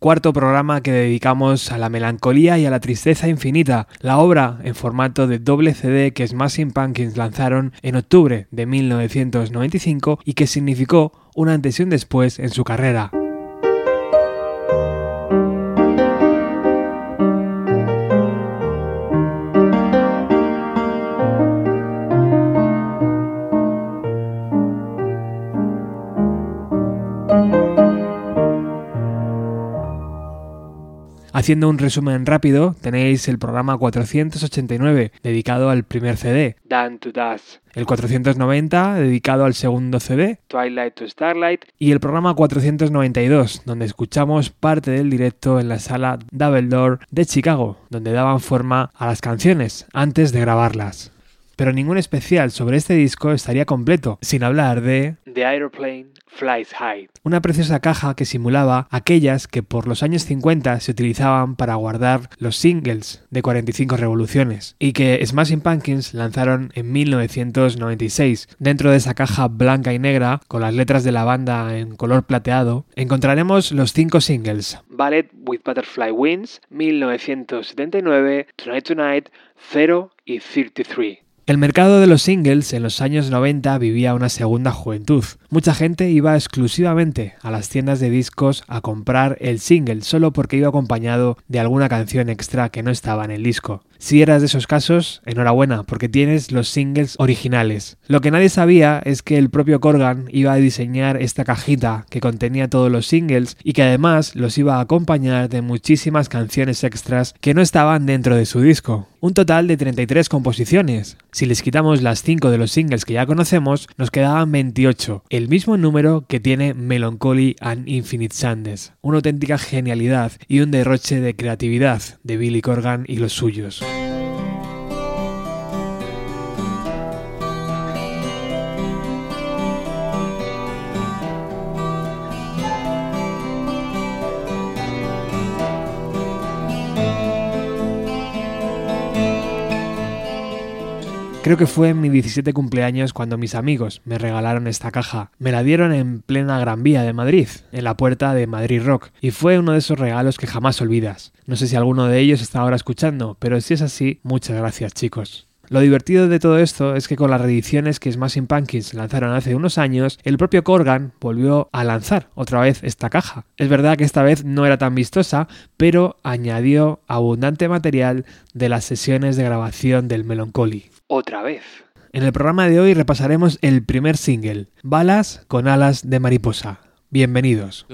cuarto programa que dedicamos a la melancolía y a la tristeza infinita, la obra en formato de doble CD que Smashing Pumpkins lanzaron en octubre de 1995 y que significó una antes y un después en su carrera. Haciendo un resumen rápido, tenéis el programa 489, dedicado al primer CD, Dan to Dust. El 490, dedicado al segundo CD, Twilight to Starlight. Y el programa 492, donde escuchamos parte del directo en la sala Double Door de Chicago, donde daban forma a las canciones antes de grabarlas pero ningún especial sobre este disco estaría completo sin hablar de The Aeroplane Flies High, una preciosa caja que simulaba aquellas que por los años 50 se utilizaban para guardar los singles de 45 revoluciones y que Smashing Pumpkins lanzaron en 1996. Dentro de esa caja blanca y negra, con las letras de la banda en color plateado, encontraremos los cinco singles: Ballet with Butterfly Wings, 1979, Tonight Tonight, Zero y 33. El mercado de los singles en los años 90 vivía una segunda juventud. Mucha gente iba exclusivamente a las tiendas de discos a comprar el single solo porque iba acompañado de alguna canción extra que no estaba en el disco. Si eras de esos casos, enhorabuena, porque tienes los singles originales. Lo que nadie sabía es que el propio Corgan iba a diseñar esta cajita que contenía todos los singles y que además los iba a acompañar de muchísimas canciones extras que no estaban dentro de su disco. Un total de 33 composiciones. Si les quitamos las 5 de los singles que ya conocemos, nos quedaban 28, el mismo número que tiene Melancholy and Infinite Sandes. Una auténtica genialidad y un derroche de creatividad de Billy Corgan y los suyos. Creo que fue en mi 17 cumpleaños cuando mis amigos me regalaron esta caja. Me la dieron en plena Gran Vía de Madrid, en la puerta de Madrid Rock, y fue uno de esos regalos que jamás olvidas. No sé si alguno de ellos está ahora escuchando, pero si es así, muchas gracias chicos. Lo divertido de todo esto es que con las reediciones que Smashing Pumpkins lanzaron hace unos años, el propio Corgan volvió a lanzar otra vez esta caja. Es verdad que esta vez no era tan vistosa, pero añadió abundante material de las sesiones de grabación del Melancholy otra vez. En el programa de hoy repasaremos el primer single, Balas con alas de mariposa. Bienvenidos.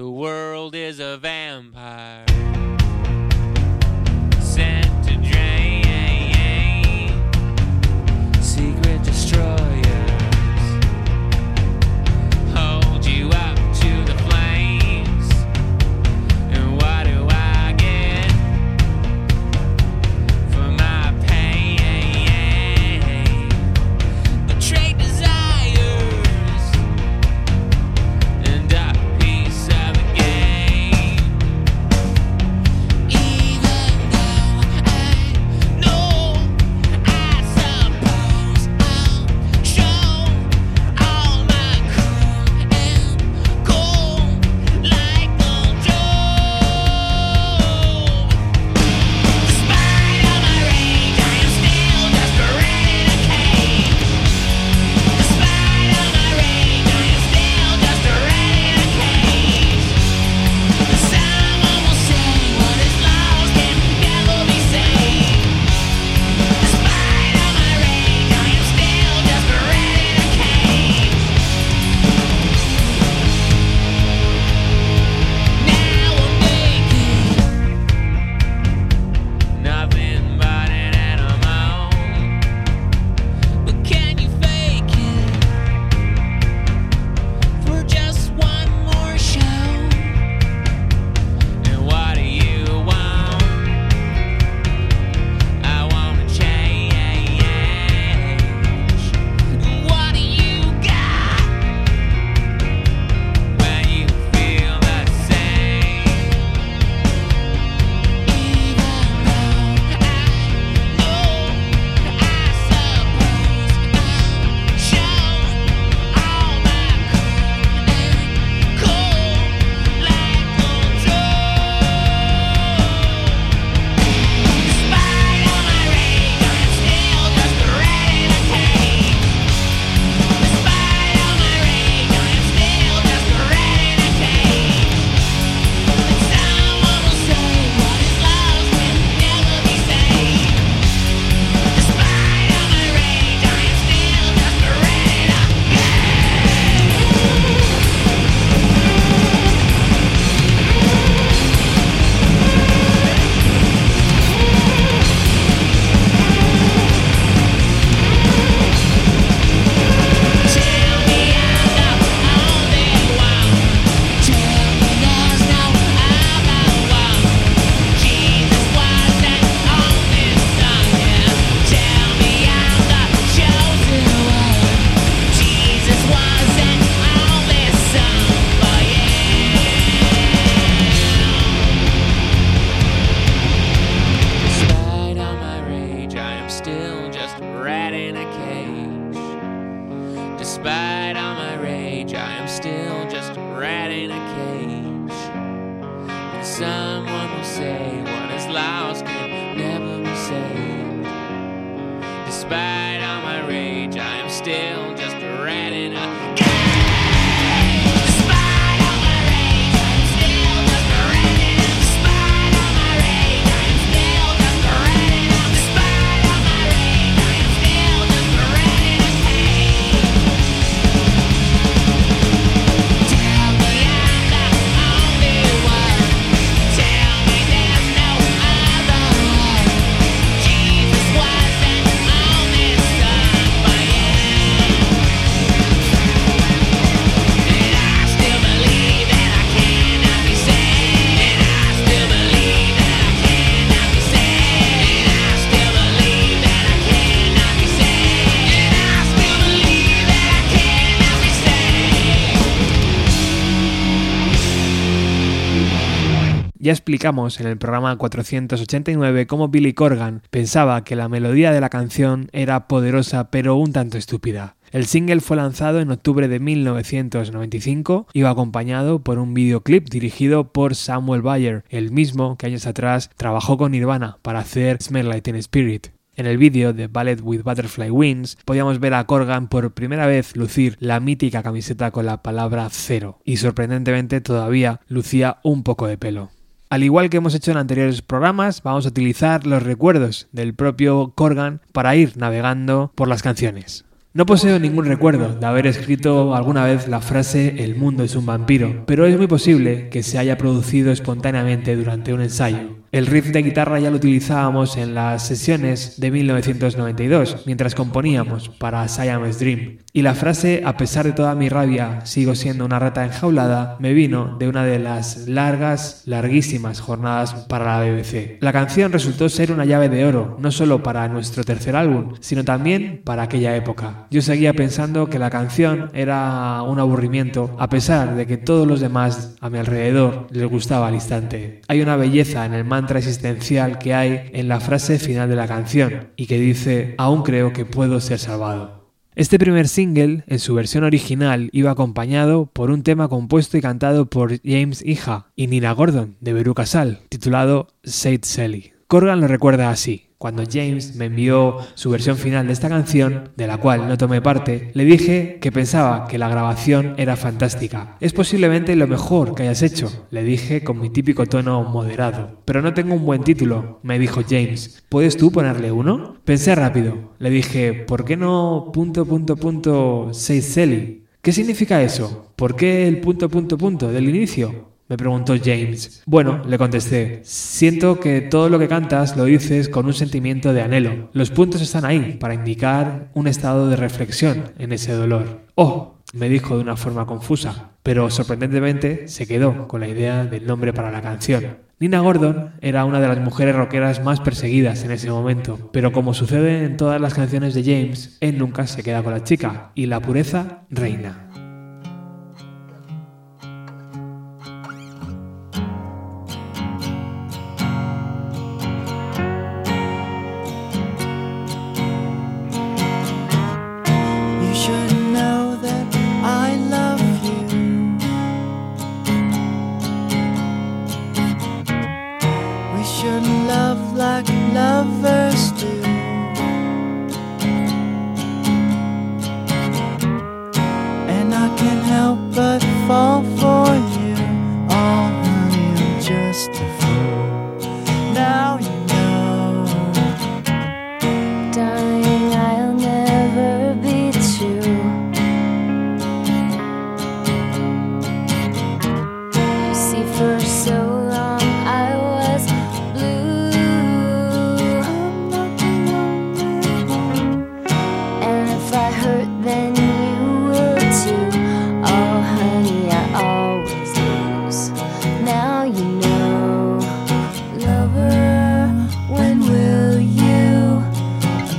Ya explicamos en el programa 489 cómo Billy Corgan pensaba que la melodía de la canción era poderosa pero un tanto estúpida. El single fue lanzado en octubre de 1995, iba acompañado por un videoclip dirigido por Samuel Bayer, el mismo que años atrás trabajó con Nirvana para hacer Smell Like Spirit. En el vídeo de Ballet with Butterfly Wings podíamos ver a Corgan por primera vez lucir la mítica camiseta con la palabra cero y sorprendentemente todavía lucía un poco de pelo. Al igual que hemos hecho en anteriores programas, vamos a utilizar los recuerdos del propio Corgan para ir navegando por las canciones. No poseo ningún recuerdo de haber escrito alguna vez la frase El mundo es un vampiro, pero es muy posible que se haya producido espontáneamente durante un ensayo. El riff de guitarra ya lo utilizábamos en las sesiones de 1992, mientras componíamos para Siamese Dream. Y la frase, a pesar de toda mi rabia, sigo siendo una rata enjaulada, me vino de una de las largas, larguísimas jornadas para la BBC. La canción resultó ser una llave de oro, no solo para nuestro tercer álbum, sino también para aquella época. Yo seguía pensando que la canción era un aburrimiento, a pesar de que todos los demás a mi alrededor les gustaba al instante. Hay una belleza en el mantra que hay en la frase final de la canción y que dice, aún creo que puedo ser salvado. Este primer single, en su versión original, iba acompañado por un tema compuesto y cantado por James Hija y Nina Gordon, de Beru Casal, titulado Said Sally. Corgan lo recuerda así. Cuando James me envió su versión final de esta canción, de la cual no tomé parte, le dije que pensaba que la grabación era fantástica. Es posiblemente lo mejor que hayas hecho, le dije con mi típico tono moderado. Pero no tengo un buen título, me dijo James. ¿Puedes tú ponerle uno? Pensé rápido. Le dije, ¿por qué no punto punto punto Seychelles? ¿Qué significa eso? ¿Por qué el punto punto punto del inicio? Me preguntó James. Bueno, le contesté, siento que todo lo que cantas lo dices con un sentimiento de anhelo. Los puntos están ahí para indicar un estado de reflexión en ese dolor. Oh, me dijo de una forma confusa, pero sorprendentemente se quedó con la idea del nombre para la canción. Nina Gordon era una de las mujeres rockeras más perseguidas en ese momento, pero como sucede en todas las canciones de James, él nunca se queda con la chica y la pureza reina.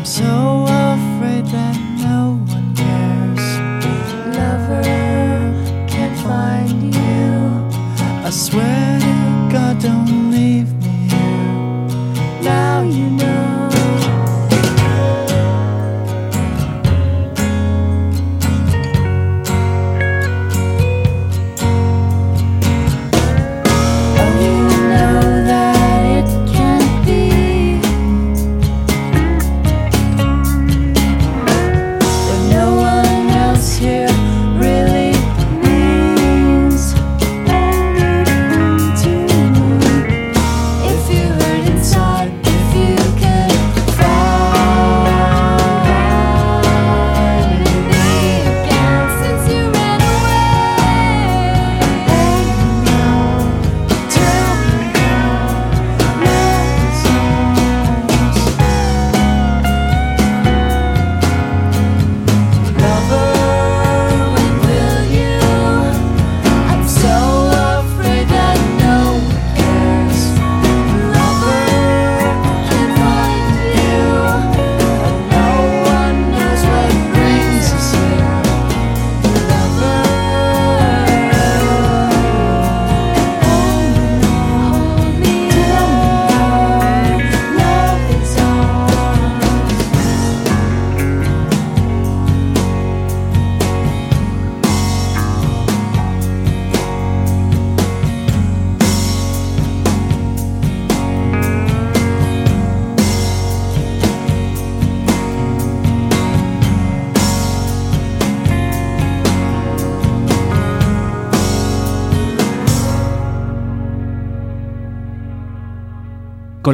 so afraid that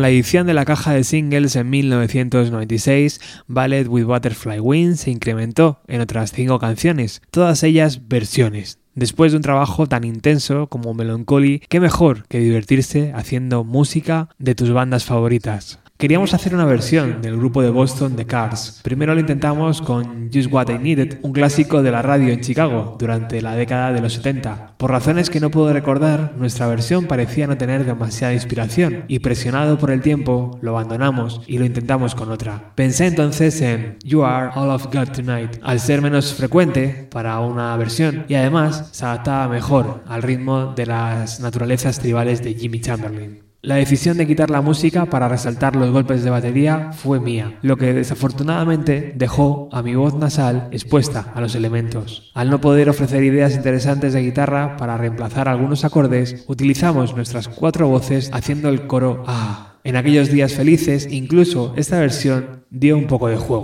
la edición de la caja de singles en 1996, Ballet with Butterfly Wings se incrementó en otras cinco canciones, todas ellas versiones. Después de un trabajo tan intenso como Melancholy, qué mejor que divertirse haciendo música de tus bandas favoritas. Queríamos hacer una versión del grupo de Boston The Cars. Primero lo intentamos con Just What I Needed, un clásico de la radio en Chicago durante la década de los 70. Por razones que no puedo recordar, nuestra versión parecía no tener demasiada inspiración y presionado por el tiempo, lo abandonamos y lo intentamos con otra. Pensé entonces en You Are All I've Got Tonight, al ser menos frecuente para una versión y además se adaptaba mejor al ritmo de las naturalezas tribales de Jimmy Chamberlain. La decisión de quitar la música para resaltar los golpes de batería fue mía, lo que desafortunadamente dejó a mi voz nasal expuesta a los elementos. Al no poder ofrecer ideas interesantes de guitarra para reemplazar algunos acordes, utilizamos nuestras cuatro voces haciendo el coro A. En aquellos días felices, incluso esta versión dio un poco de juego.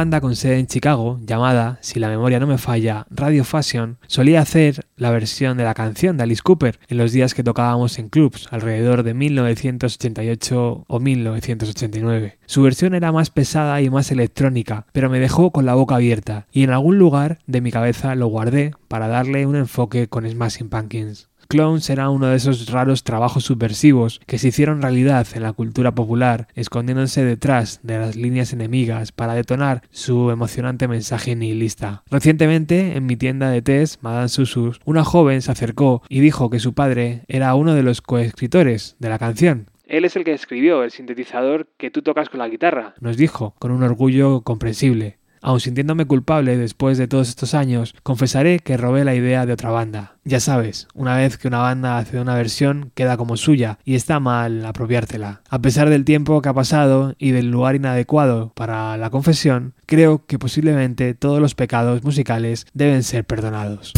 Banda con sede en Chicago, llamada, si la memoria no me falla, Radio Fashion, solía hacer la versión de la canción de Alice Cooper en los días que tocábamos en clubs, alrededor de 1988 o 1989. Su versión era más pesada y más electrónica, pero me dejó con la boca abierta, y en algún lugar de mi cabeza lo guardé para darle un enfoque con Smashing Pumpkins. Clones era uno de esos raros trabajos subversivos que se hicieron realidad en la cultura popular, escondiéndose detrás de las líneas enemigas para detonar su emocionante mensaje nihilista. Recientemente, en mi tienda de test, Madame Susus, una joven se acercó y dijo que su padre era uno de los coescritores de la canción. Él es el que escribió el sintetizador que tú tocas con la guitarra, nos dijo, con un orgullo comprensible. Aun sintiéndome culpable después de todos estos años, confesaré que robé la idea de otra banda. Ya sabes, una vez que una banda hace una versión queda como suya y está mal apropiártela. A pesar del tiempo que ha pasado y del lugar inadecuado para la confesión, creo que posiblemente todos los pecados musicales deben ser perdonados.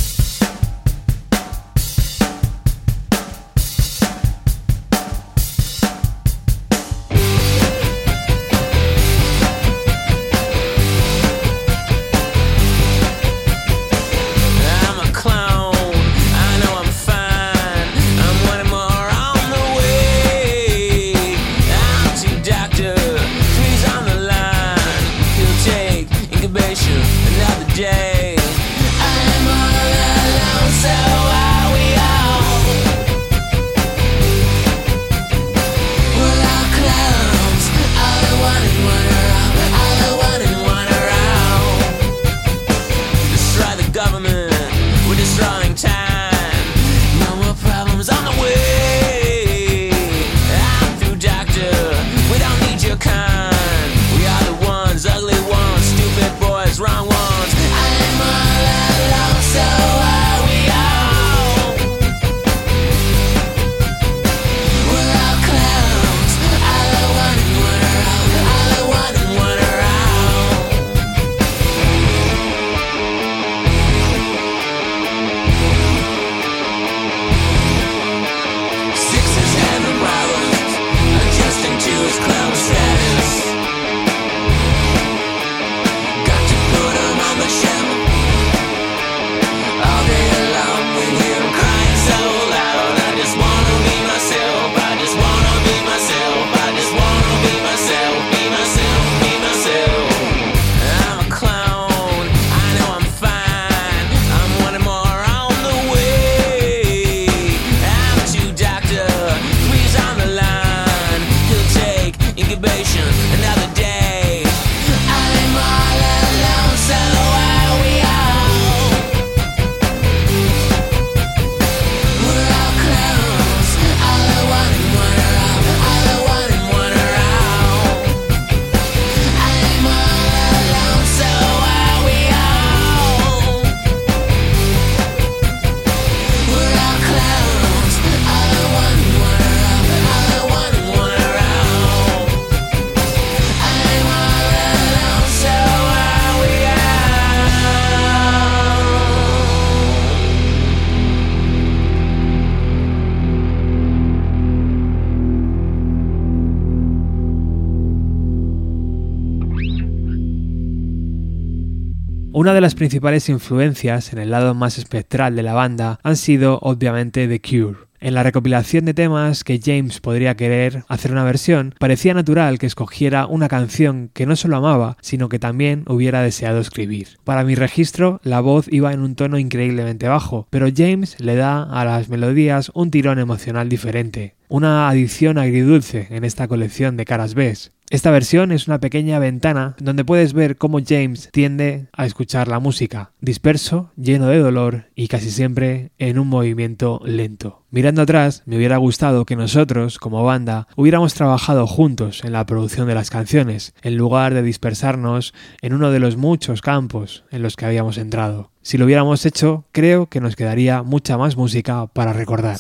Una de las principales influencias en el lado más espectral de la banda han sido obviamente The Cure. En la recopilación de temas que James podría querer hacer una versión, parecía natural que escogiera una canción que no solo amaba, sino que también hubiera deseado escribir. Para mi registro, la voz iba en un tono increíblemente bajo, pero James le da a las melodías un tirón emocional diferente, una adición agridulce en esta colección de caras B. Esta versión es una pequeña ventana donde puedes ver cómo James tiende a escuchar la música, disperso, lleno de dolor y casi siempre en un movimiento lento. Mirando atrás, me hubiera gustado que nosotros, como banda, hubiéramos trabajado juntos en la producción de las canciones, en lugar de dispersarnos en uno de los muchos campos en los que habíamos entrado. Si lo hubiéramos hecho, creo que nos quedaría mucha más música para recordar.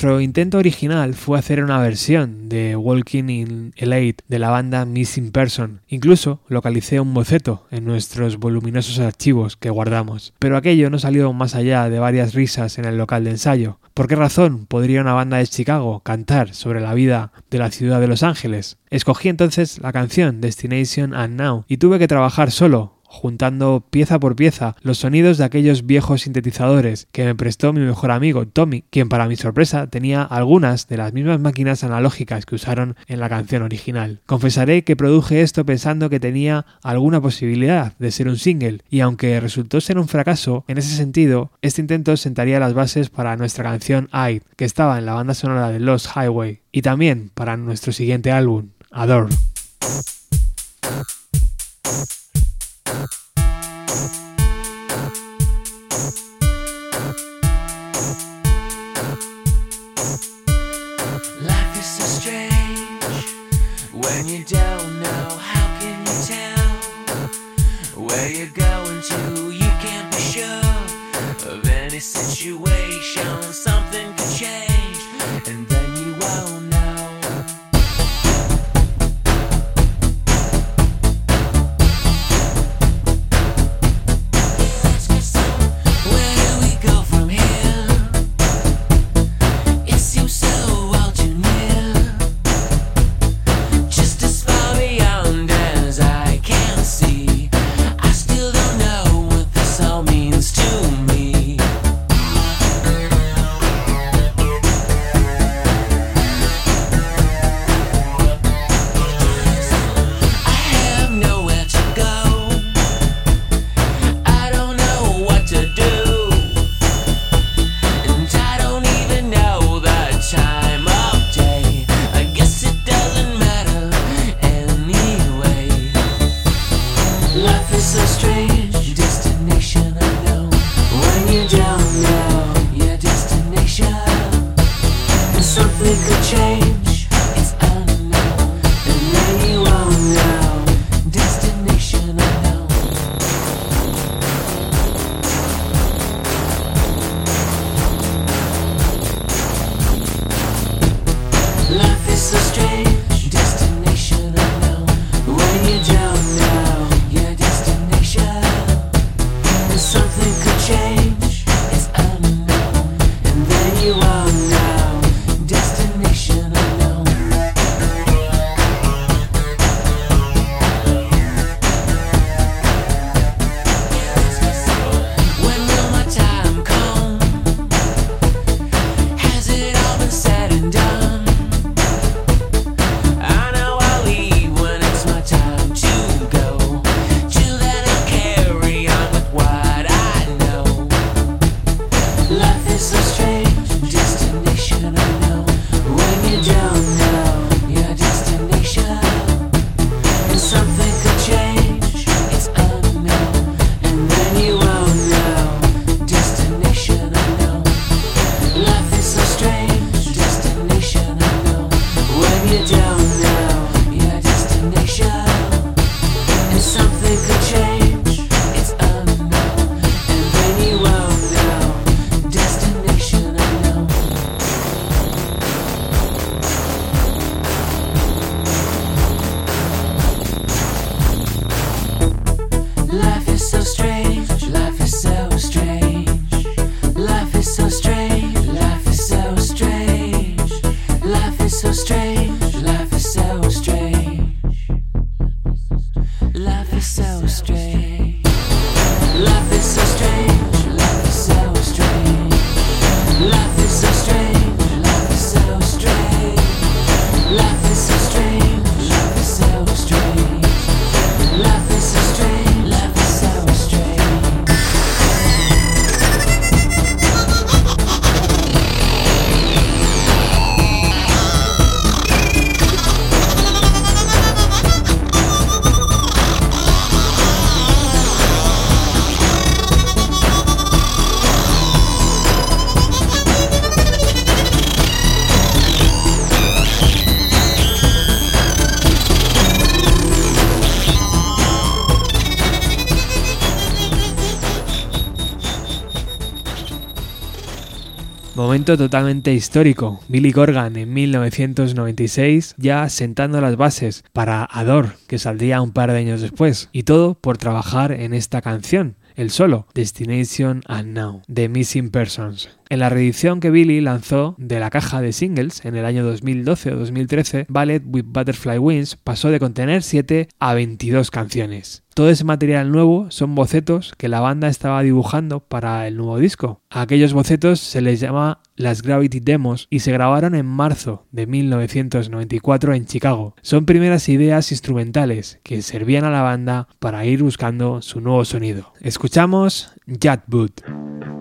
Nuestro intento original fue hacer una versión de Walking in Elate de la banda Missing Person. Incluso localicé un boceto en nuestros voluminosos archivos que guardamos. Pero aquello no salió más allá de varias risas en el local de ensayo. ¿Por qué razón podría una banda de Chicago cantar sobre la vida de la ciudad de Los Ángeles? Escogí entonces la canción Destination and Now y tuve que trabajar solo juntando pieza por pieza los sonidos de aquellos viejos sintetizadores que me prestó mi mejor amigo Tommy, quien para mi sorpresa tenía algunas de las mismas máquinas analógicas que usaron en la canción original. Confesaré que produje esto pensando que tenía alguna posibilidad de ser un single, y aunque resultó ser un fracaso, en ese sentido, este intento sentaría las bases para nuestra canción I, que estaba en la banda sonora de Lost Highway, y también para nuestro siguiente álbum, Adore. Momento totalmente histórico. Billy Corgan en 1996 ya sentando las bases para Ador, que saldría un par de años después. Y todo por trabajar en esta canción, el solo, Destination Unknown, de Missing Persons. En la reedición que Billy lanzó de la caja de singles en el año 2012 o 2013, Ballet with Butterfly Wings pasó de contener 7 a 22 canciones. Todo ese material nuevo son bocetos que la banda estaba dibujando para el nuevo disco. A aquellos bocetos se les llama las Gravity Demos y se grabaron en marzo de 1994 en Chicago. Son primeras ideas instrumentales que servían a la banda para ir buscando su nuevo sonido. Escuchamos Jatboot. Thank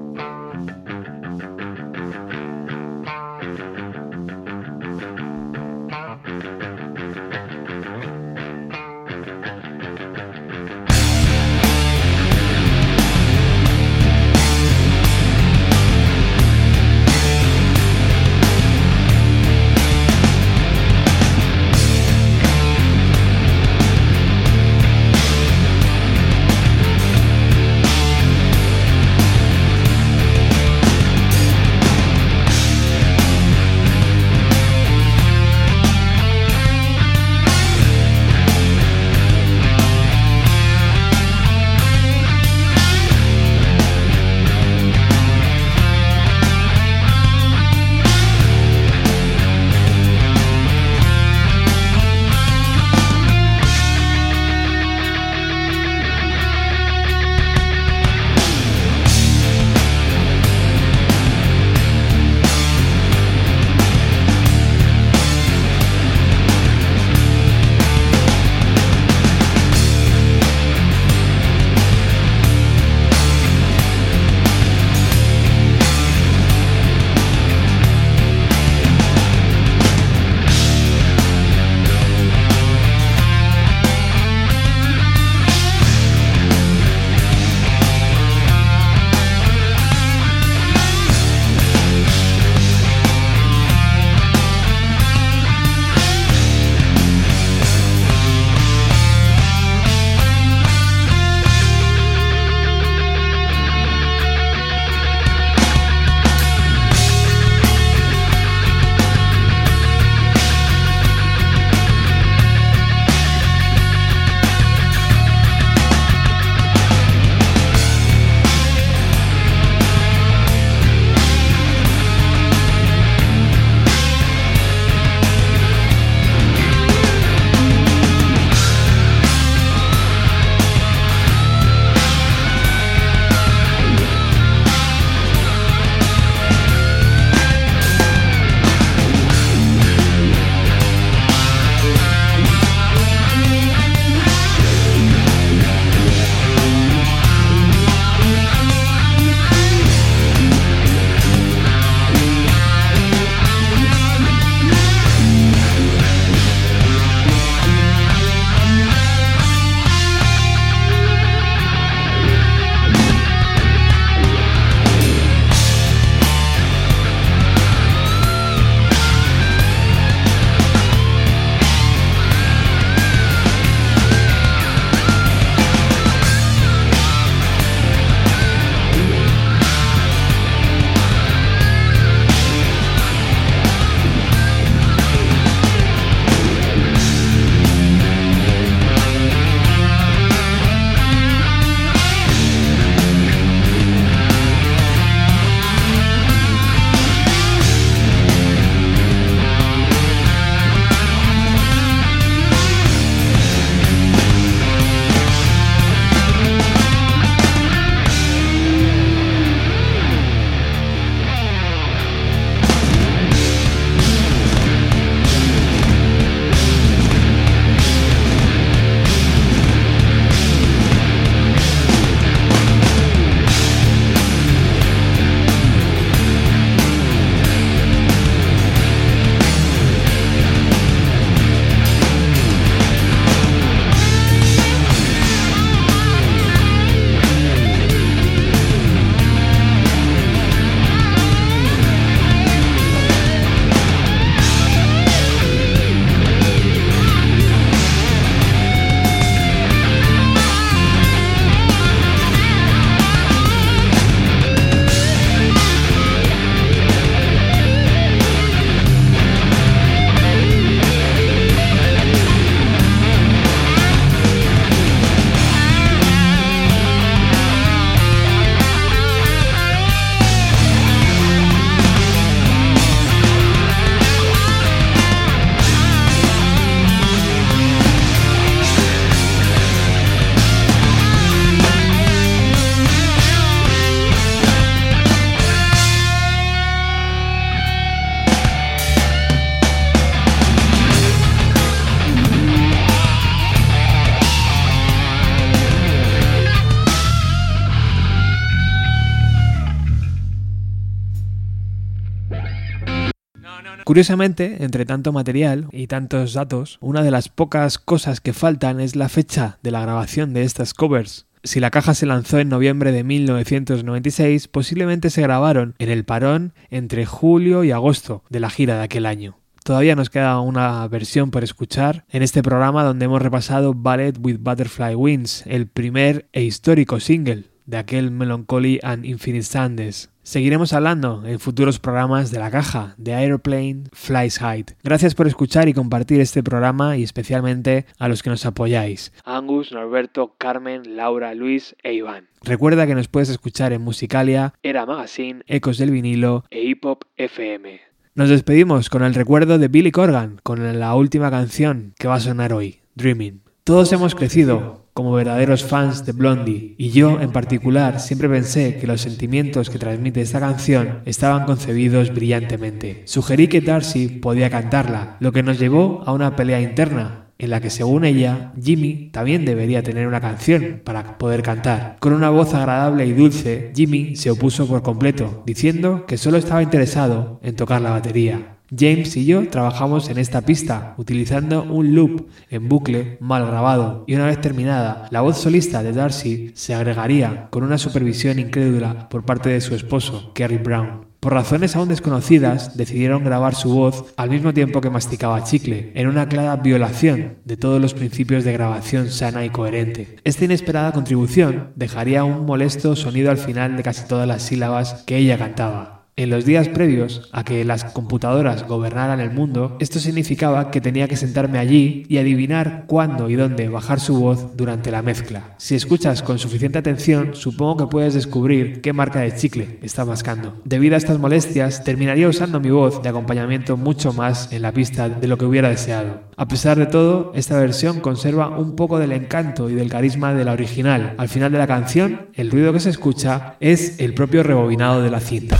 Curiosamente, entre tanto material y tantos datos, una de las pocas cosas que faltan es la fecha de la grabación de estas covers. Si la caja se lanzó en noviembre de 1996, posiblemente se grabaron en el parón entre julio y agosto de la gira de aquel año. Todavía nos queda una versión por escuchar en este programa donde hemos repasado Ballet with Butterfly Wings, el primer e histórico single de aquel Melancholy and Infinite Sands. Seguiremos hablando en futuros programas de la caja de Aeroplane Flies High. Gracias por escuchar y compartir este programa y especialmente a los que nos apoyáis. Angus, Norberto, Carmen, Laura, Luis e Iván. Recuerda que nos puedes escuchar en Musicalia, Era Magazine, Ecos del Vinilo e Hip Hop FM. Nos despedimos con el recuerdo de Billy Corgan, con la última canción que va a sonar hoy, Dreaming. Todos hemos crecido como verdaderos fans de Blondie y yo en particular siempre pensé que los sentimientos que transmite esta canción estaban concebidos brillantemente. Sugerí que Darcy podía cantarla, lo que nos llevó a una pelea interna en la que según ella, Jimmy también debería tener una canción para poder cantar. Con una voz agradable y dulce, Jimmy se opuso por completo, diciendo que solo estaba interesado en tocar la batería. James y yo trabajamos en esta pista utilizando un loop en bucle mal grabado y una vez terminada, la voz solista de Darcy se agregaría con una supervisión incrédula por parte de su esposo, Kerry Brown. Por razones aún desconocidas, decidieron grabar su voz al mismo tiempo que masticaba chicle, en una clara violación de todos los principios de grabación sana y coherente. Esta inesperada contribución dejaría un molesto sonido al final de casi todas las sílabas que ella cantaba. En los días previos a que las computadoras gobernaran el mundo, esto significaba que tenía que sentarme allí y adivinar cuándo y dónde bajar su voz durante la mezcla. Si escuchas con suficiente atención, supongo que puedes descubrir qué marca de chicle está mascando. Debido a estas molestias, terminaría usando mi voz de acompañamiento mucho más en la pista de lo que hubiera deseado. A pesar de todo, esta versión conserva un poco del encanto y del carisma de la original. Al final de la canción, el ruido que se escucha es el propio rebobinado de la cinta.